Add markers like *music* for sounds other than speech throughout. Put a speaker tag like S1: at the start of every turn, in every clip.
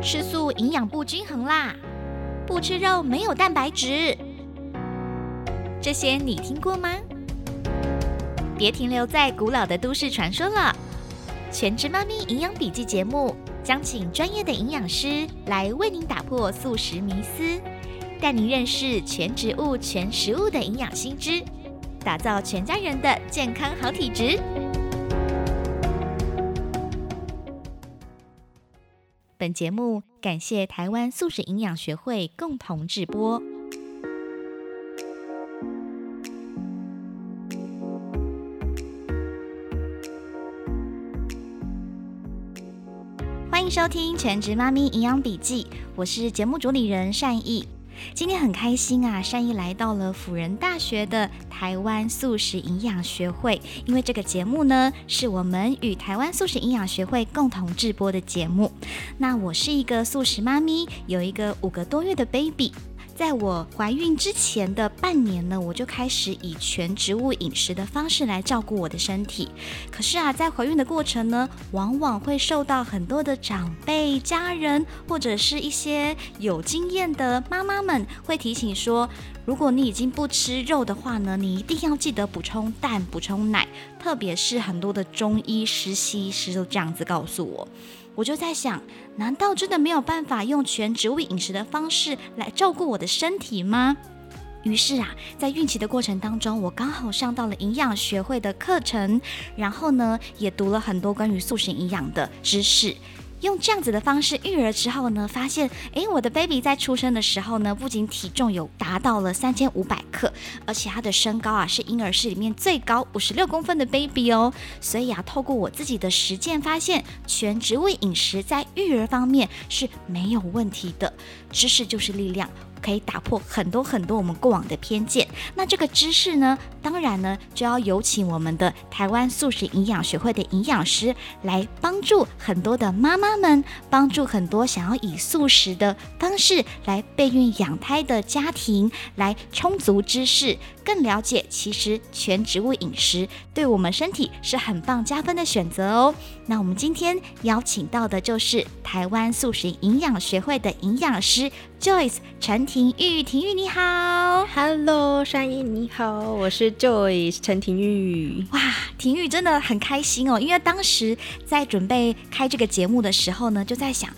S1: 吃素营养不均衡啦，不吃肉没有蛋白质，这些你听过吗？别停留在古老的都市传说了，《全职妈咪营养笔记》节目将请专业的营养师来为您打破素食迷思，带您认识全植物、全食物的营养新知，打造全家人的健康好体质。本节目感谢台湾素食营养学会共同制播。欢迎收听《全职妈咪营养笔记》，我是节目主理人善意。今天很开心啊，善意来到了辅仁大学的台湾素食营养学会，因为这个节目呢是我们与台湾素食营养学会共同制播的节目。那我是一个素食妈咪，有一个五个多月的 baby。在我怀孕之前的半年呢，我就开始以全植物饮食的方式来照顾我的身体。可是啊，在怀孕的过程呢，往往会受到很多的长辈、家人或者是一些有经验的妈妈们会提醒说，如果你已经不吃肉的话呢，你一定要记得补充蛋、补充奶，特别是很多的中医师、西医师都这样子告诉我。我就在想，难道真的没有办法用全植物饮食的方式来照顾我的身体吗？于是啊，在孕期的过程当中，我刚好上到了营养学会的课程，然后呢，也读了很多关于塑形营养的知识。用这样子的方式育儿之后呢，发现，诶，我的 baby 在出生的时候呢，不仅体重有达到了三千五百克，而且他的身高啊是婴儿室里面最高五十六公分的 baby 哦。所以啊，透过我自己的实践发现，全植物饮食在育儿方面是没有问题的。知识就是力量。可以打破很多很多我们过往的偏见。那这个知识呢，当然呢，就要有请我们的台湾素食营养学会的营养师来帮助很多的妈妈们，帮助很多想要以素食的方式来备孕养胎的家庭，来充足知识，更了解其实全植物饮食对我们身体是很棒加分的选择哦。那我们今天邀请到的就是台湾素食营养学会的营养师 Joyce 陈婷玉，婷玉你好
S2: ，Hello，山一你好，我是 Joyce 陈婷玉。
S1: 哇，婷玉真的很开心哦，因为当时在准备开这个节目的时候呢，就在想。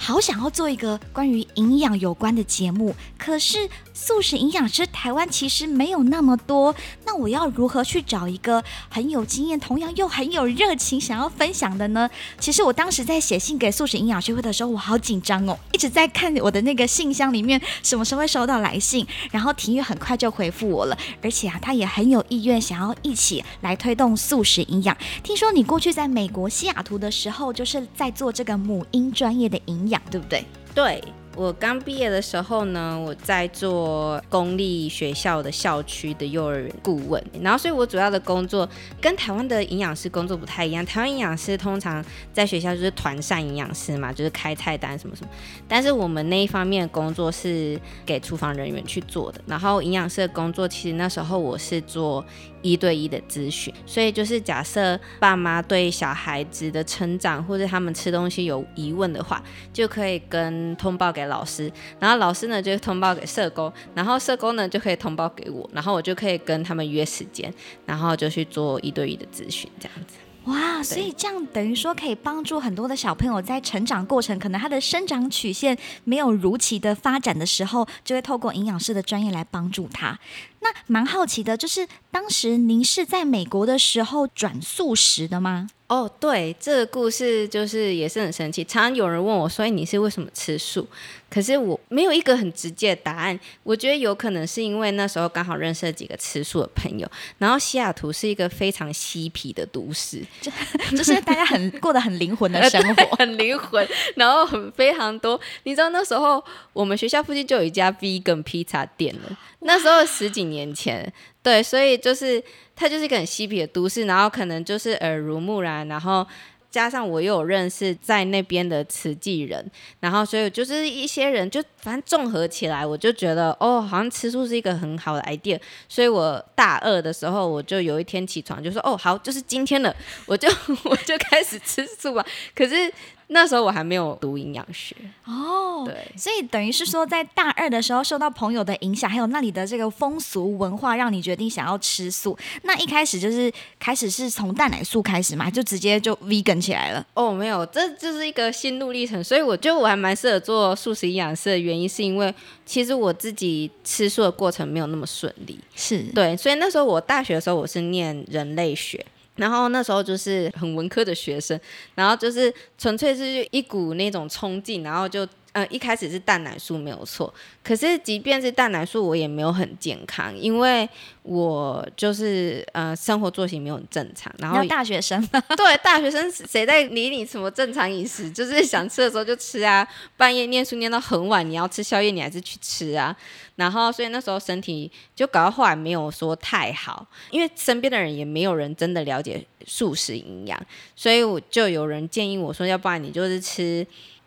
S1: 好想要做一个关于营养有关的节目，可是素食营养师台湾其实没有那么多。那我要如何去找一个很有经验、同样又很有热情想要分享的呢？其实我当时在写信给素食营养学会的时候，我好紧张哦，一直在看我的那个信箱里面什么时候会收到来信。然后庭玉很快就回复我了，而且啊，他也很有意愿想要一起来推动素食营养。听说你过去在美国西雅图的时候，就是在做这个母婴专业的营。养对不对？
S2: 对。我刚毕业的时候呢，我在做公立学校的校区的幼儿园顾问，然后所以我主要的工作跟台湾的营养师工作不太一样。台湾营养师通常在学校就是团膳营养师嘛，就是开菜单什么什么，但是我们那一方面的工作是给厨房人员去做的。然后营养师的工作，其实那时候我是做一对一的咨询，所以就是假设爸妈对小孩子的成长或者他们吃东西有疑问的话，就可以跟通报给。老师，然后老师呢就通报给社工，然后社工呢就可以通报给我，然后我就可以跟他们约时间，然后就去做一对一的咨询，这样子。
S1: 哇，所以这样等于说可以帮助很多的小朋友在成长过程，可能他的生长曲线没有如期的发展的时候，就会透过营养师的专业来帮助他。那蛮好奇的，就是当时您是在美国的时候转素食的吗？
S2: 哦，对，这个故事就是也是很神奇。常常有人问我，所以你是为什么吃素？可是我没有一个很直接的答案。我觉得有可能是因为那时候刚好认识了几个吃素的朋友，然后西雅图是一个非常嬉皮的都市，
S1: 就就是大家很过得很灵魂的 *laughs* 生活，
S2: 很灵魂，然后很非常多。你知道那时候我们学校附近就有一家 vegan 披萨店了，那时候十几年前。对，所以就是它就是一个很嬉皮的都市，然后可能就是耳濡目染，然后加上我又有认识在那边的慈济人，然后所以就是一些人就反正综合起来，我就觉得哦，好像吃素是一个很好的 idea。所以我大二的时候，我就有一天起床就说哦，好，就是今天了，我就 *laughs* 我就开始吃素吧。可是那时候我还没有读营养学
S1: 哦，
S2: 对。
S1: 所以等于是说，在大二的时候受到朋友的影响，还有那里的这个风俗文化，让你决定想要吃素。那一开始就是开始是从蛋奶素开始嘛，就直接就 vegan 起来了。
S2: 哦，没有，这就是一个心路历程。所以我觉得我还蛮适合做素食营养师的原因，是因为其实我自己吃素的过程没有那么顺利。
S1: 是
S2: 对，所以那时候我大学的时候我是念人类学。然后那时候就是很文科的学生，然后就是纯粹是一股那种冲劲，然后就呃一开始是蛋奶素没有错，可是即便是蛋奶素，我也没有很健康，因为我就是呃生活作息没有很正常，然后
S1: 大学生
S2: 对大学生谁在理你什么正常饮食，就是想吃的时候就吃啊，半夜念书念到很晚，你要吃宵夜你还是去吃啊。然后，所以那时候身体就搞到后来没有说太好，因为身边的人也没有人真的了解素食营养，所以我就有人建议我说，要不然你就是吃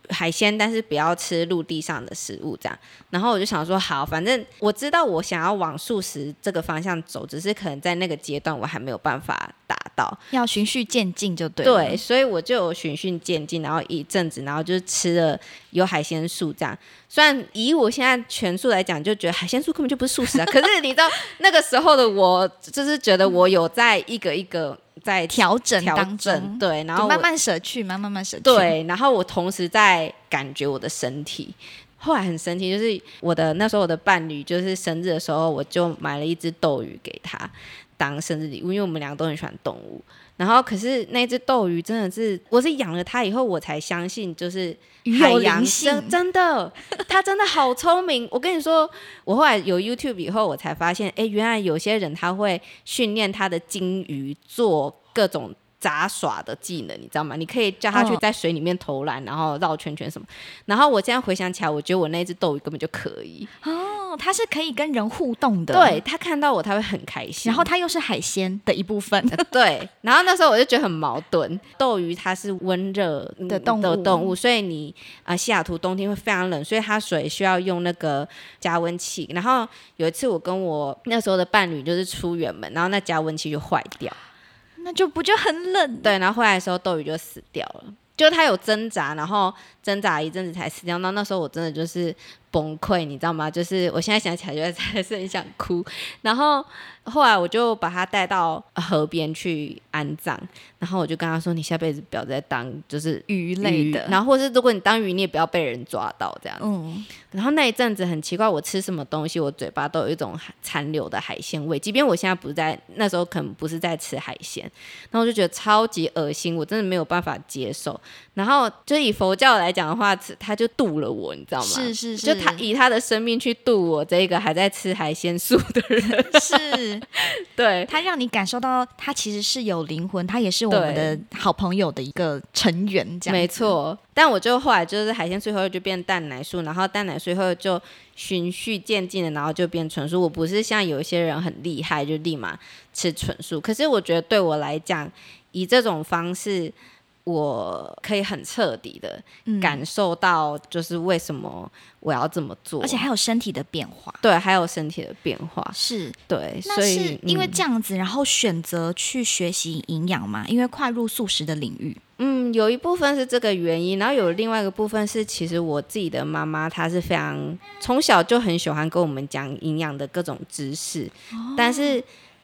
S2: 海鲜，但是不要吃陆地上的食物这样。然后我就想说，好，反正我知道我想要往素食这个方向走，只是可能在那个阶段我还没有办法达到，
S1: 要循序渐进就对。
S2: 对，所以我就有循序渐进，然后一阵子，然后就是吃了有海鲜素这样。虽然以我现在全素来讲，就觉得海鲜素根本就不是素食啊。可是你知道那个时候的我，就是觉得我有在一个一个在
S1: 调整
S2: 当中，对，然后
S1: 慢慢舍去，慢慢慢舍去。
S2: 对，然后我同时在感觉我的身体。后来很神奇，就是我的那时候我的伴侣就是生日的时候，我就买了一只斗鱼给他当生日礼物，因为我们两个都很喜欢动物。然后，可是那只斗鱼真的是，我是养了它以后，我才相信，就是海洋生真的，它真的好聪明。我跟你说，我后来有 YouTube 以后，我才发现，哎，原来有些人他会训练他的金鱼做各种。杂耍的技能，你知道吗？你可以叫他去在水里面投篮，然后绕圈圈什么。然后我现在回想起来，我觉得我那只斗鱼根本就可以
S1: 哦，它是可以跟人互动的。
S2: 对，它看到我，它会很开心。
S1: 然后它又是海鲜的一部分。
S2: 对。然后那时候我就觉得很矛盾，斗鱼它是温热
S1: 的动物，
S2: 的动物，所以你啊，西雅图冬天会非常冷，所以它水需要用那个加温器。然后有一次我跟我那时候的伴侣就是出远门，然后那加温器就坏掉。
S1: 那就不就很冷？
S2: 对，然后回来的时候，斗鱼就死掉了。就它有挣扎，然后挣扎一阵子才死掉。那那时候我真的就是崩溃，你知道吗？就是我现在想起来，觉得还是很想哭。*laughs* 然后。后来我就把他带到河边去安葬，然后我就跟他说：“你下辈子不要再当就是
S1: 鱼类的，
S2: 然后或是如果你当鱼，你也不要被人抓到这样。”嗯。然后那一阵子很奇怪，我吃什么东西，我嘴巴都有一种残留的海鲜味，即便我现在不在那时候可能不是在吃海鲜，然后我就觉得超级恶心，我真的没有办法接受。然后就以佛教来讲的话，他就渡了我，你知道吗？
S1: 是是是，
S2: 就他以他的生命去度我这个还在吃海鲜素的人。
S1: 是。*laughs*
S2: 对
S1: 他让你感受到他其实是有灵魂，他也是我们的好朋友的一个成员，这样
S2: 没错。但我就后来就是海鲜最后就变蛋奶素，然后蛋奶最后就循序渐进的，然后就变纯素。我不是像有一些人很厉害，就立马吃纯素。可是我觉得对我来讲，以这种方式。我可以很彻底的感受到，就是为什么我要这么做，
S1: 而且还有身体的变化。
S2: 对，还有身体的变化，
S1: 是
S2: 对。
S1: 所以因为这样子，然后选择去学习营养嘛，因为跨入素食的领域。
S2: 嗯，有一部分是这个原因，然后有另外一个部分是，其实我自己的妈妈她是非常从小就很喜欢跟我们讲营养的各种知识，但是。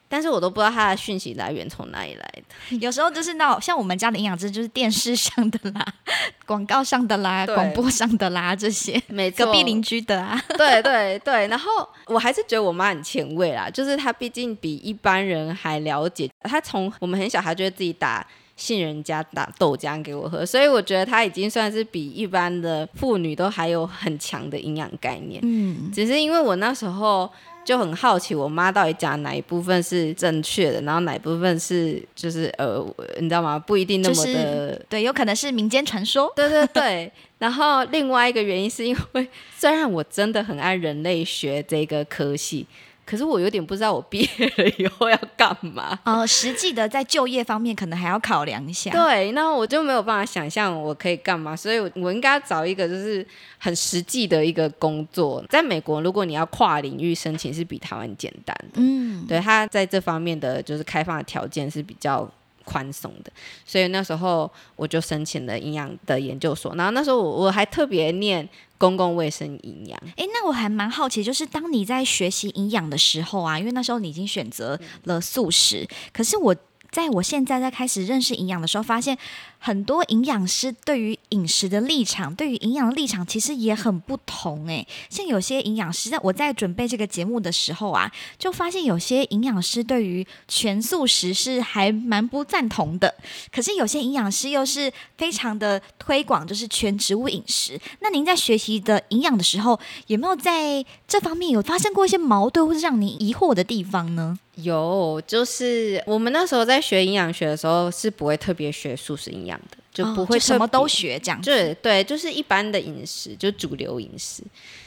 S2: 但是我都不知道它的讯息来源从哪里来的。*laughs*
S1: 有时候就是那像我们家的营养师，就是电视上的啦、*laughs* 广告上的啦、广播上的啦这些，没隔壁邻居的啊。
S2: 对对对，然后我还是觉得我妈很前卫啦，就是她毕竟比一般人还了解。她从我们很小，她就会自己打杏仁加打豆浆给我喝，所以我觉得她已经算是比一般的妇女都还有很强的营养概念。嗯，只是因为我那时候。就很好奇，我妈到底讲哪一部分是正确的，然后哪一部分是就是呃，你知道吗？不一定那么的
S1: 对，有可能是民间传说。*laughs*
S2: 对对对。然后另外一个原因是因为，*laughs* 虽然我真的很爱人类学这个科系。可是我有点不知道我毕业了以后要干嘛
S1: 哦，实际的在就业方面可能还要考量一下。
S2: 对，那我就没有办法想象我可以干嘛，所以我应该找一个就是很实际的一个工作。在美国，如果你要跨领域申请，是比台湾简单的。嗯，对，他在这方面的就是开放的条件是比较宽松的，所以那时候我就申请了营养的研究所，然后那时候我我还特别念公共卫生营养。
S1: 哎，那我还蛮好奇，就是当你在学习营养的时候啊，因为那时候你已经选择了素食，可是我。在我现在在开始认识营养的时候，发现很多营养师对于饮食的立场，对于营养的立场其实也很不同诶。像有些营养师，在我在准备这个节目的时候啊，就发现有些营养师对于全素食是还蛮不赞同的。可是有些营养师又是非常的推广，就是全植物饮食。那您在学习的营养的时候，有没有在这方面有发生过一些矛盾或是让您疑惑的地方呢？
S2: 有，就是我们那时候在学营养学的时候，是不会特别学素食营养的，就不会
S1: 什么都学这样。
S2: 对对，就是一般的饮食，就主流饮食。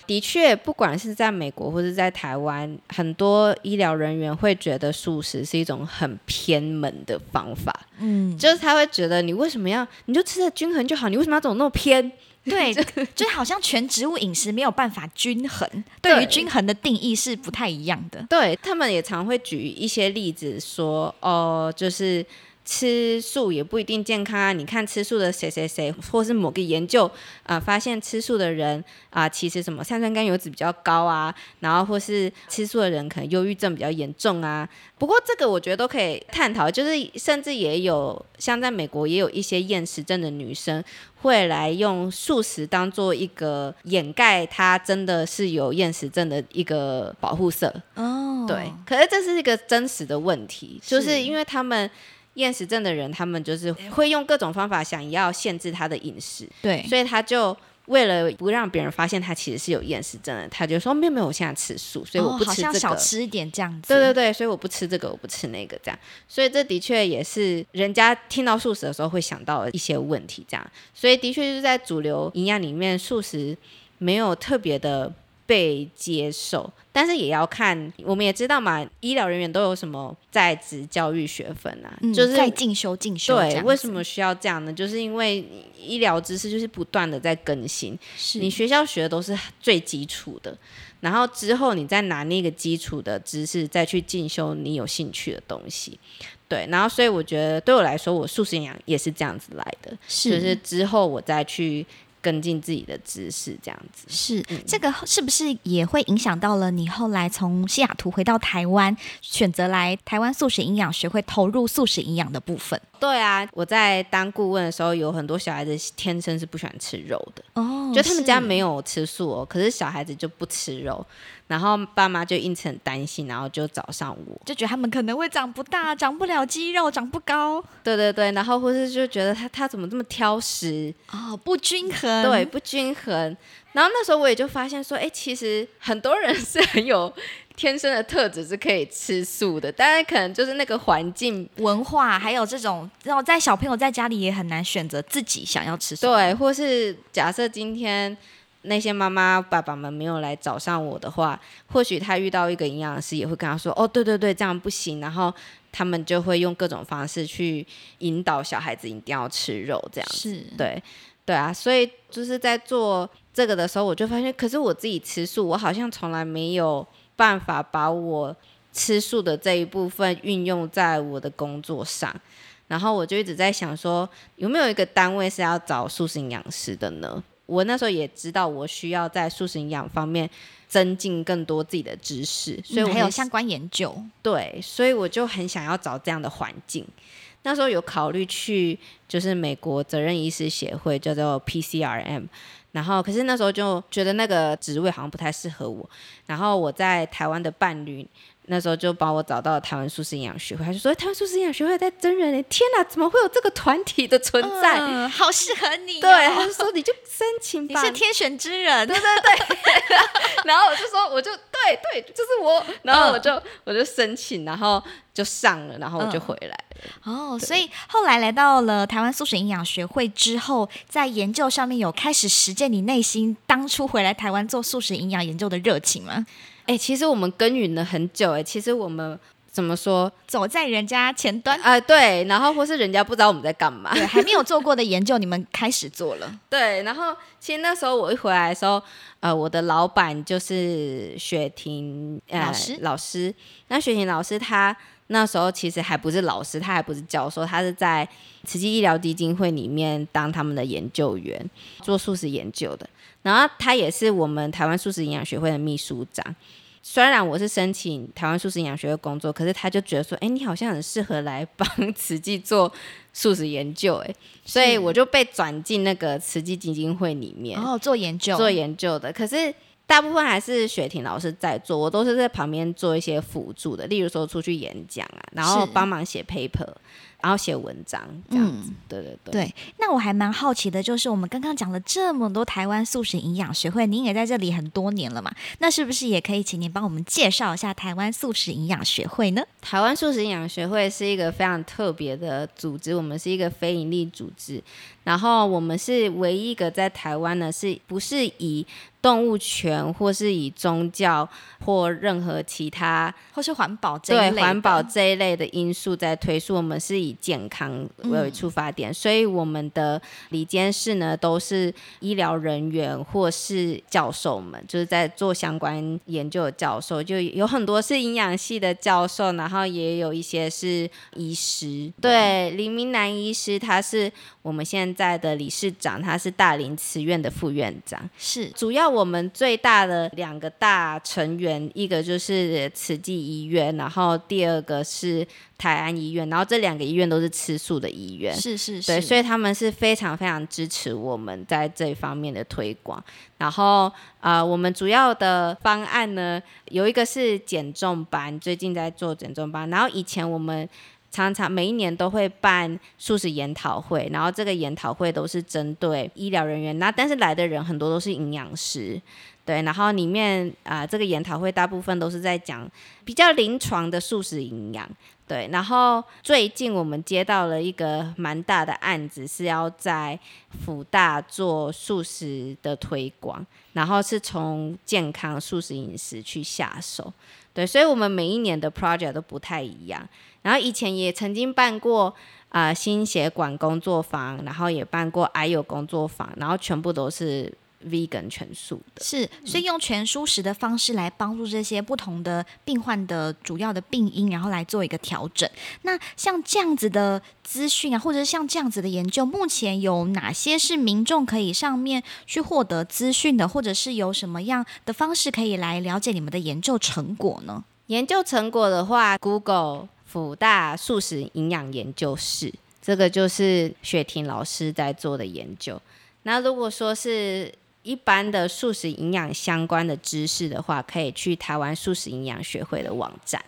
S2: 的确，不管是在美国或者在台湾，很多医疗人员会觉得素食是一种很偏门的方法。嗯，就是他会觉得你为什么要，你就吃的均衡就好，你为什么要走那么偏？*laughs*
S1: 对，就好像全植物饮食没有办法均衡，对于均衡的定义是不太一样的。
S2: 对他们也常会举一些例子说，哦，就是。吃素也不一定健康啊！你看吃素的谁谁谁，或是某个研究啊，发现吃素的人啊，其实什么三酸甘油脂比较高啊，然后或是吃素的人可能忧郁症比较严重啊。不过这个我觉得都可以探讨，就是甚至也有像在美国也有一些厌食症的女生会来用素食当做一个掩盖她真的是有厌食症的一个保护色哦。对，可是这是一个真实的问题，就是因为他们。厌食症的人，他们就是会用各种方法想要限制他的饮食，
S1: 对，
S2: 所以他就为了不让别人发现他其实是有厌食症的，他就说没有没有，我现在吃素，所以我不吃这个，
S1: 少吃一点这样子。
S2: 对对对，所以我不吃这个，我不吃那个这样，所以这的确也是人家听到素食的时候会想到一些问题这样，所以的确就是在主流营养里面，素食没有特别的。被接受，但是也要看，我们也知道嘛，医疗人员都有什么在职教育学分啊，就是
S1: 在进修进修。
S2: 对，为什么需要这样呢？就是因为医疗知识就是不断的在更新，是你学校学的都是最基础的，然后之后你再拿那个基础的知识再去进修你有兴趣的东西。对，然后所以我觉得对我来说，我素食营养也是这样子来的，就是之后我再去。跟进自己的知识，这样子
S1: 是这个是不是也会影响到了你后来从西雅图回到台湾，选择来台湾素食营养学会投入素食营养的部分？
S2: 对啊，我在当顾问的时候，有很多小孩子天生是不喜欢吃肉的哦，就他们家没有吃素哦，可是小孩子就不吃肉。然后爸妈就因此很担心，然后就找上我，
S1: 就觉得他们可能会长不大，长不了肌肉，长不高。
S2: 对对对，然后或是就觉得他他怎么这么挑食
S1: 哦，不均衡，
S2: 对，不均衡。然后那时候我也就发现说，哎，其实很多人是很有天生的特质是可以吃素的，但是可能就是那个环境、
S1: 文化，还有这种，然后在小朋友在家里也很难选择自己想要吃素。
S2: 对，或是假设今天。那些妈妈爸爸们没有来找上我的话，或许他遇到一个营养师也会跟他说：“哦，对对对，这样不行。”然后他们就会用各种方式去引导小孩子一定要吃肉，这样
S1: 是
S2: 对对啊。所以就是在做这个的时候，我就发现，可是我自己吃素，我好像从来没有办法把我吃素的这一部分运用在我的工作上。然后我就一直在想说，有没有一个单位是要找素食营养师的呢？我那时候也知道，我需要在素食营养方面增进更多自己的知识，所以我
S1: 还有相关研究。
S2: 对，所以我就很想要找这样的环境。那时候有考虑去，就是美国责任医师协会，叫做 PCRM。然后，可是那时候就觉得那个职位好像不太适合我。然后我在台湾的伴侣。那时候就帮我找到了台湾素食营养学会，他就说台湾素食营养学会在真人诶，天哪，怎么会有这个团体的存在？
S1: 嗯好适合你。
S2: 对，他就说你就申请吧，
S1: 你是天选之人。
S2: 对对对。*laughs* 然后我就说，我就对对，就是我。然后我就我就申请，然后就上了，然后我就回来了。
S1: 哦，所以后来来到了台湾素食营养学会之后，在研究上面有开始实践你内心当初回来台湾做素食营养研究的热情吗？
S2: 哎，其实我们耕耘了很久，哎，其实我们怎么说，
S1: 走在人家前端。
S2: 啊，对，然后或是人家不知道我们在干嘛，
S1: 对，还没有做过的研究，你们开始做了，*laughs*
S2: 对，然后其实那时候我一回来的时候，呃，我的老板就是雪婷
S1: 老师，
S2: 老师，那雪婷老师她那时候其实还不是老师，他还不是教授，他是在慈济医疗基金会里面当他们的研究员，做素食研究的。然后他也是我们台湾素食营养学会的秘书长。虽然我是申请台湾素食营养学会工作，可是他就觉得说，哎，你好像很适合来帮慈济做素食研究，哎，所以我就被转进那个慈济基金会里面，
S1: 哦，做研究，
S2: 做研究的。可是大部分还是雪婷老师在做，我都是在旁边做一些辅助的，例如说出去演讲啊，然后帮忙写 paper。然后写文章这样子，对对对。
S1: 对，那我还蛮好奇的，就是我们刚刚讲了这么多台湾素食营养学会，您也在这里很多年了嘛？那是不是也可以请您帮我们介绍一下台湾素食营养学会呢？
S2: 台湾素食营养学会是一个非常特别的组织，我们是一个非营利组织，然后我们是唯一一个在台湾呢，是不是以动物权或是以宗教或任何其他
S1: 或是环保这一
S2: 类环保这一类的因素在推出，我们是以健康为出发点，所以我们的里监事呢都是医疗人员或是教授们，就是在做相关研究的教授，就有很多是营养系的教授，然后也有一些是医师。对，林明南医师他是我们现在的理事长，他是大林慈院的副院长，
S1: 是
S2: 主要我们最大的两个大成员，一个就是慈济医院，然后第二个是。台安医院，然后这两个医院都是吃素的医院，
S1: 是是是，
S2: 对，所以他们是非常非常支持我们在这方面的推广。然后啊，我们主要的方案呢，有一个是减重班，最近在做减重班。然后以前我们常常每一年都会办素食研讨会，然后这个研讨会都是针对医疗人员，那但是来的人很多都是营养师。对，然后里面啊，这个研讨会大部分都是在讲比较临床的素食营养。对，然后最近我们接到了一个蛮大的案子，是要在福大做素食的推广，然后是从健康素食饮食去下手。对，所以我们每一年的 project 都不太一样。然后以前也曾经办过啊心血管工作坊，然后也办过 I 有工作坊，然后全部都是。Vegan 全素的
S1: 是，所以用全素食的方式来帮助这些不同的病患的主要的病因，然后来做一个调整。那像这样子的资讯啊，或者是像这样子的研究，目前有哪些是民众可以上面去获得资讯的，或者是有什么样的方式可以来了解你们的研究成果呢？
S2: 研究成果的话，Google 辅大素食营养研究室，这个就是雪婷老师在做的研究。那如果说是一般的素食营养相关的知识的话，可以去台湾素食营养学会的网站，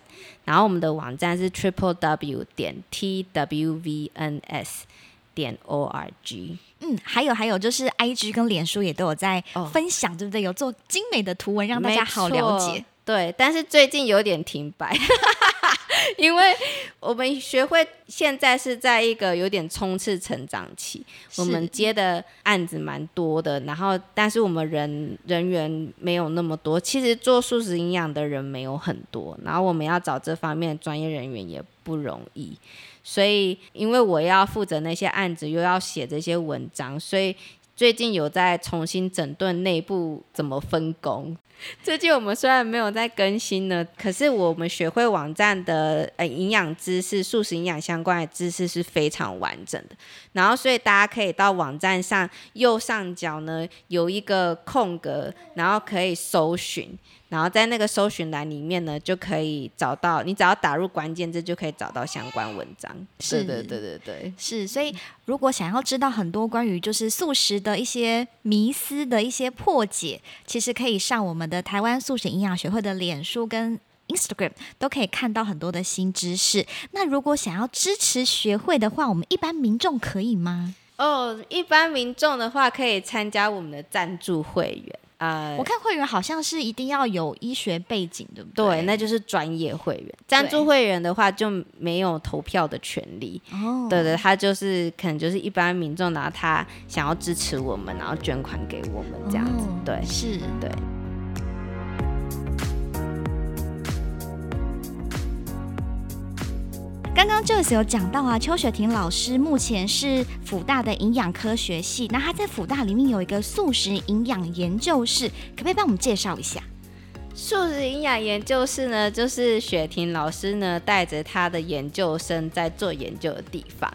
S2: 然后我们的网站是 triple w 点 t w v n s 点 o r g。
S1: 嗯，还有还有就是 i g 跟脸书也都有在分享，对不对？有做精美的图文，让大家好了解。
S2: 对，但是最近有点停摆。*laughs* *laughs* 因为我们学会现在是在一个有点冲刺成长期，我们接的案子蛮多的，然后但是我们人人员没有那么多，其实做素食营养的人没有很多，然后我们要找这方面专业人员也不容易，所以因为我要负责那些案子，又要写这些文章，所以。最近有在重新整顿内部怎么分工。*laughs* 最近我们虽然没有在更新呢，可是我们学会网站的呃营养知识、素食营养相关的知识是非常完整的。然后所以大家可以到网站上右上角呢有一个空格，然后可以搜寻。然后在那个搜寻栏里面呢，就可以找到你只要打入关键字，就可以找到相关文章。是，对，对，对，对，
S1: 是。所以如果想要知道很多关于就是素食的一些迷思的一些破解，其实可以上我们的台湾素食营养学会的脸书跟 Instagram，都可以看到很多的新知识。那如果想要支持学会的话，我们一般民众可以吗？
S2: 哦，一般民众的话可以参加我们的赞助会员。
S1: 呃，我看会员好像是一定要有医学背景，对不对？
S2: 对，那就是专业会员。赞助会员的话就没有投票的权利。哦，对对，他就是可能就是一般民众，然后他想要支持我们，然后捐款给我们这样子。对，
S1: 是，
S2: 对。
S1: 刚刚 Joyce 有讲到啊，邱雪婷老师目前是辅大的营养科学系，那他在辅大里面有一个素食营养研究室，可不可以帮我们介绍一下？
S2: 素食营养研究室呢，就是雪婷老师呢带着他的研究生在做研究的地方。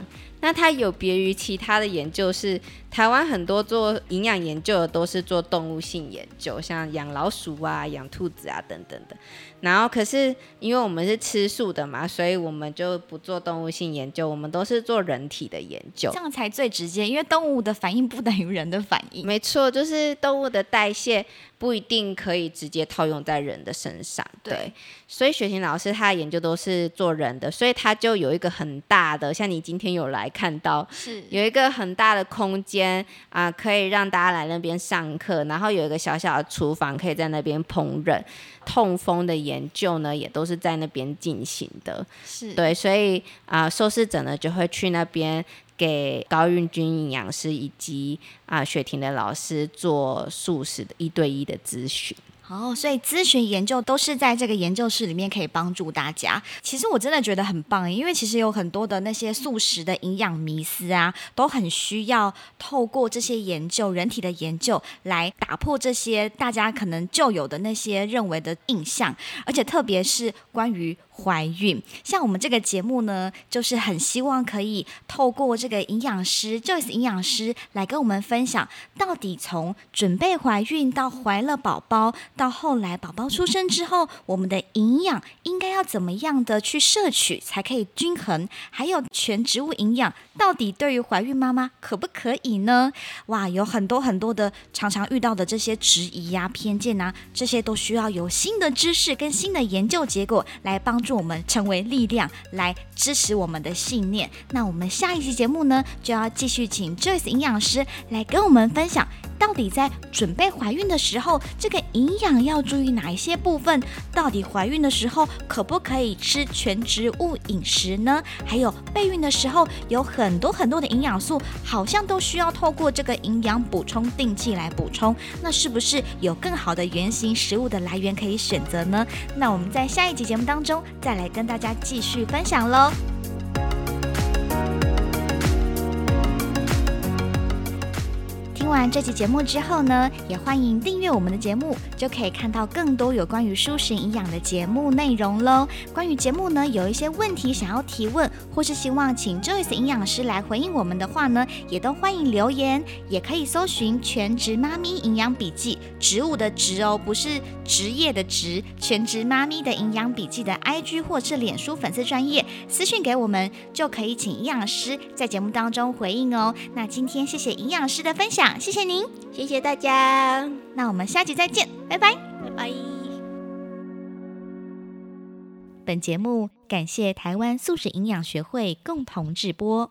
S2: 那它有别于其他的研究，是台湾很多做营养研究的都是做动物性研究，像养老鼠啊、养兔子啊等等的。然后可是因为我们是吃素的嘛，所以我们就不做动物性研究，我们都是做人体的研究，
S1: 这样才最直接。因为动物的反应不等于人的反应。
S2: 没错，就是动物的代谢不一定可以直接套用在人的身上。对，所以雪晴老师他的研究都是做人的，所以他就有一个很大的，像你今天有来看到，
S1: 是
S2: 有一个很大的空间啊，可以让大家来那边上课，然后有一个小小的厨房可以在那边烹饪。痛风的研究呢，也都是在那边进行的，
S1: 是
S2: 对，所以啊，受试者呢就会去那边给高运军营养师以及啊雪婷的老师做素食的一对一的咨询。
S1: 哦，所以咨询研究都是在这个研究室里面可以帮助大家。其实我真的觉得很棒，因为其实有很多的那些素食的营养迷思啊，都很需要透过这些研究、人体的研究来打破这些大家可能旧有的那些认为的印象，而且特别是关于。怀孕，像我们这个节目呢，就是很希望可以透过这个营养师 Joyce 营养师来跟我们分享，到底从准备怀孕到怀了宝宝，到后来宝宝出生之后，我们的营养应该要怎么样的去摄取才可以均衡？还有全植物营养，到底对于怀孕妈妈可不可以呢？哇，有很多很多的常常遇到的这些质疑呀、偏见啊，这些都需要有新的知识跟新的研究结果来帮。助我们成为力量，来支持我们的信念。那我们下一期节目呢，就要继续请 Joyce 营养师来跟我们分享，到底在准备怀孕的时候，这个营养要注意哪一些部分？到底怀孕的时候可不可以吃全植物饮食呢？还有备孕的时候，有很多很多的营养素，好像都需要透过这个营养补充定期来补充。那是不是有更好的原型食物的来源可以选择呢？那我们在下一集节目当中。再来跟大家继续分享喽。听完这期节目之后呢，也欢迎订阅我们的节目，就可以看到更多有关于舒食营养的节目内容喽。关于节目呢，有一些问题想要提问，或是希望请 Joyce 营养师来回应我们的话呢，也都欢迎留言，也可以搜寻全职妈咪营养笔记，植物的植哦，不是职业的职，全职妈咪的营养笔记的 IG 或是脸书粉丝专业私讯给我们，就可以请营养师在节目当中回应哦。那今天谢谢营养师的分享。谢谢您，
S2: 谢谢大家，
S1: 那我们下集再见，拜拜，
S2: 拜拜。
S1: 本节目感谢台湾素食营养学会共同制播。